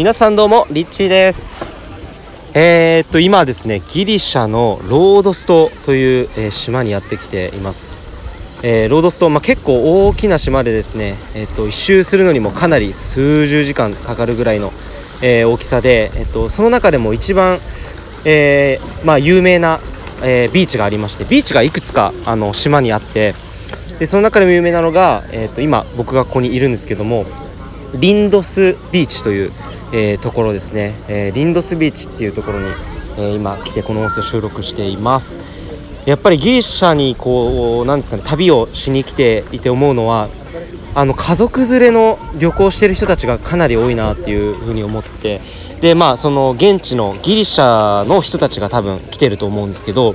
皆さんどうもリッチーです。えー、っと今ですねギリシャのロードス島という、えー、島にやってきています。えー、ロードス島、まあ、結構大きな島でですね、えー、っと一周するのにもかなり数十時間かかるぐらいの、えー、大きさで、えっとその中でも一番、えーまあ、有名な、えー、ビーチがありましてビーチがいくつかあの島にあってでその中でも有名なのが、えー、と今僕がここにいるんですけどもリンドスビーチという、えー、ところですね、えー、リンドスビーチっていうところに、えー、今来てこの音声を収録しています。やっぱりギリシャにこうなんですかね旅をしに来ていて思うのはあの家族連れの旅行してる人たちがかなり多いなっていうふうに思ってでまあその現地のギリシャの人たちが多分来てると思うんですけど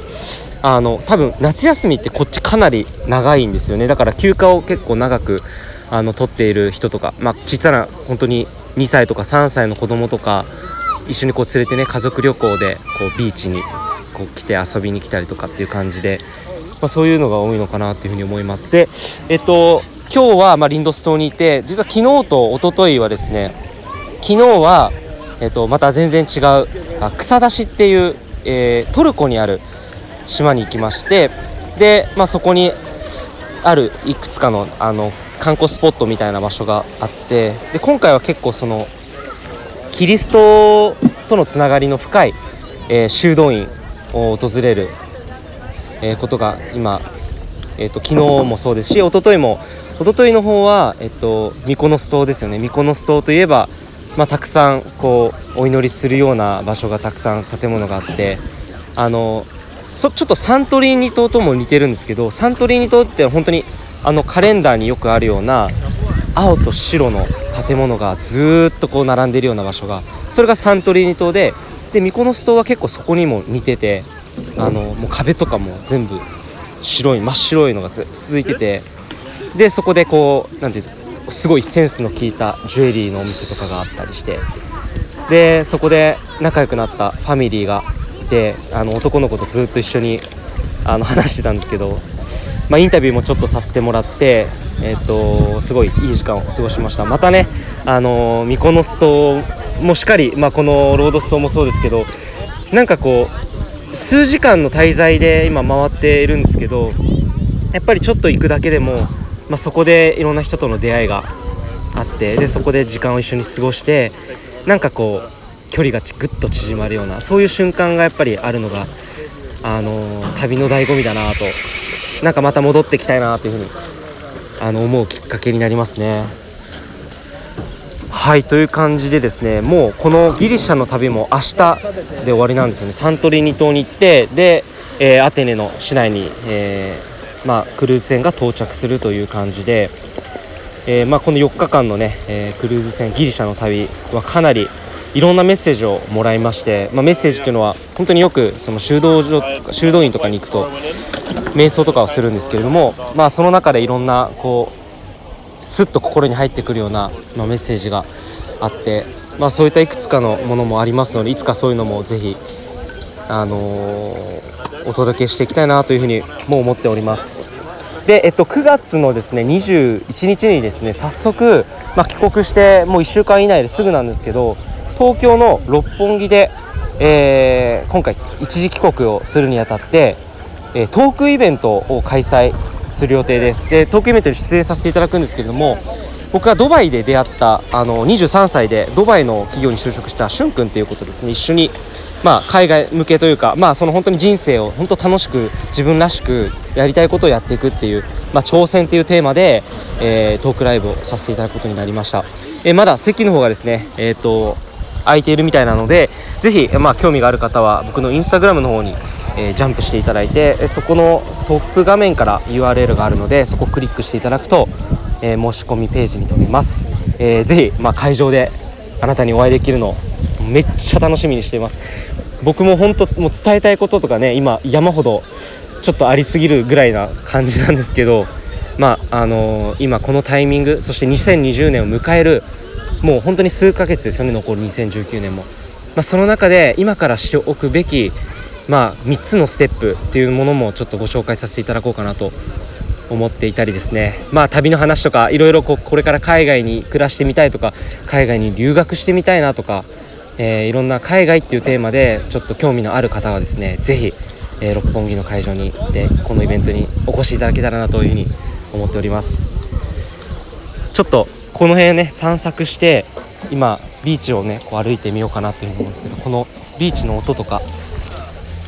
あの多分夏休みってこっちかなり長いんですよね。だから休暇を結構長くあの取っている人とか、まあ、小さな本当に2歳とか3歳の子供とか一緒にこう連れてね家族旅行でこうビーチにこう来て遊びに来たりとかっていう感じで、まあ、そういうのが多いのかなっていうふうに思います。でえっと今日はまリンドス島にいて実は昨日と一昨日はですね昨日は、えっと、また全然違うあ草出しっていう、えー、トルコにある島に行きましてで、まあ、そこにあるいくつかのあの観光スポットみたいな場所があってで今回は結構そのキリストとのつながりの深い、えー、修道院を訪れる、えー、ことが今、えーと、昨日もそうですし一昨日も一昨日の方は、えーと、ミコノス島ですよね。ミコノス島といえば、まあ、たくさんこうお祈りするような場所がたくさん建物があってあのそちょっとサントリーニ島とも似てるんですけどサントリーニ島って本当にあのカレンダーによくあるような青と白の建物がずっとこう並んでいるような場所がそれがサントリーニ島ででミコノス島は結構そこにも似ててあのもう壁とかも全部白い真っ白いのが続いててでそこでこう何て言うんですかすごいセンスの効いたジュエリーのお店とかがあったりしてでそこで仲良くなったファミリーがいてあの男の子とずっと一緒にあの話してたんですけどまあ、インタビューもちょっとさせてもらって、えーと、すごいいい時間を過ごしました。またね、あの、ミコノス島もしっかり、まあ、このロードス島もそうですけどなんかこう数時間の滞在で今回っているんですけどやっぱりちょっと行くだけでも、まあ、そこでいろんな人との出会いがあってでそこで時間を一緒に過ごしてなんかこう距離がぐっと縮まるようなそういう瞬間がやっぱりあるのが、あのー、旅の醍醐味だなとなんかまた戻ってきたいなというふうにあの思うきっかけになりますね。はいという感じでですねもうこのギリシャの旅も明日で終わりなんですよねサントリーニ島に行ってで、えー、アテネの市内に、えー、まあ、クルーズ船が到着するという感じで、えー、まあ、この4日間のね、えクルーズ船ギリシャの旅はかなりいろんなメッセージをもらいまして、まあ、メッセージっていうのは本当によくその修道所修道院とかに行くと瞑想とかをするんですけれども、まあ、その中でいろんなこうスッと心に入ってくるような、ま、メッセージがあって、まあ、そういったいくつかのものもありますのでいつかそういうのもぜひ、あのー、お届けしていきたいなというふうにもう思っております。で、えっと、9月のですね21日にですね早速、まあ、帰国してもう1週間以内ですぐなんですけど東京の六本木で、えー、今回一時帰国をするにあたってえトークイベントを開催する予定です。でトークイベントに出演させていただくんですけれども僕はドバイで出会ったあの23歳でドバイの企業に就職したしゅん君ということですね。一緒に、まあ、海外向けというか、まあ、その本当に人生を本当楽しく自分らしくやりたいことをやっていくっていう、まあ、挑戦というテーマで、えー、トークライブをさせていただくことになりました、えー、まだ席の方がですね、えーと、空いているみたいなのでぜひ、まあ、興味がある方は僕のインスタグラムの方にえー、ジャンプしていただいてそこのトップ画面から URL があるのでそこをクリックしていただくと、えー、申し込みページに飛びます、えー、ぜひ、まあ、会場であなたにお会いできるのめっちゃ楽しみにしています。僕も本当もう伝えたいこととかね今山ほどちょっとありすぎるぐらいな感じなんですけどまああのー、今このタイミングそして2020年を迎えるもう本当に数ヶ月ですよね残る2019年も、まあ、その中で今からしておくべきまあ、3つのステップっていうものもちょっとご紹介させていただこうかなと思っていたりですね。まあ旅の話とかいろいろこれから海外に暮らしてみたいとか海外に留学してみたいなとか、えー、いろんな海外っていうテーマでちょっと興味のある方はですね是非、えー、六本木の会場に行ってこのイベントにお越しいただけたらなというふうに思っております。ちょっとこの辺ね散策して今ビーチをねこう歩いてみようかなっていうふうに思うんですけどこのビーチの音とか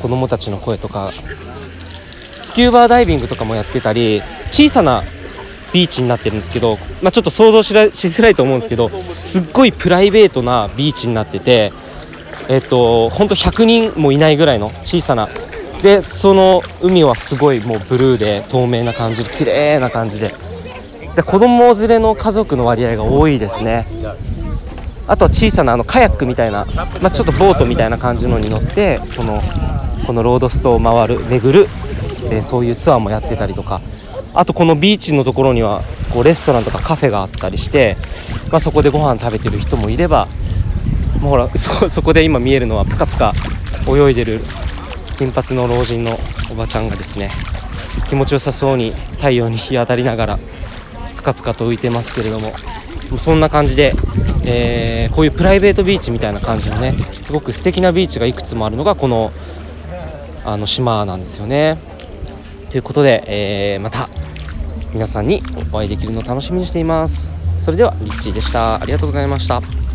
子供たちの声とかスキューバーダイビングとかもやってたり小さなビーチになってるんですけど、まあ、ちょっと想像しづらいと思うんですけどすっごいプライベートなビーチになっててえっと本当100人もいないぐらいの小さな。でその海はすごいもうブルーで透明な感じで綺麗な感じで。で子供連れの家族の割合が多いですね。あとは小さなあのカヤックみたいな、まあ、ちょっとボートみたいな感じのに乗ってそのこのロードストーンを回る巡るでそういうツアーもやってたりとか。あとこのビーチのところにはこうレストランとかカフェがあったりして、まあ、そこでご飯食べてる人もいればもうほら そそこで今見えるのはプカプカ泳いでる金髪の老人のおばちゃんがですね気持ちよさそうに太陽に日当たりながらプカプカと浮いてますけれどもそんな感じで、えー、こういうプライベートビーチみたいな感じのねすごく素敵なビーチがいくつもあるのがこのあの島なんですよね。ということで、えー、また皆さんにお会いできるのを楽しみにしています。それではリッチーでした。ありがとうございました。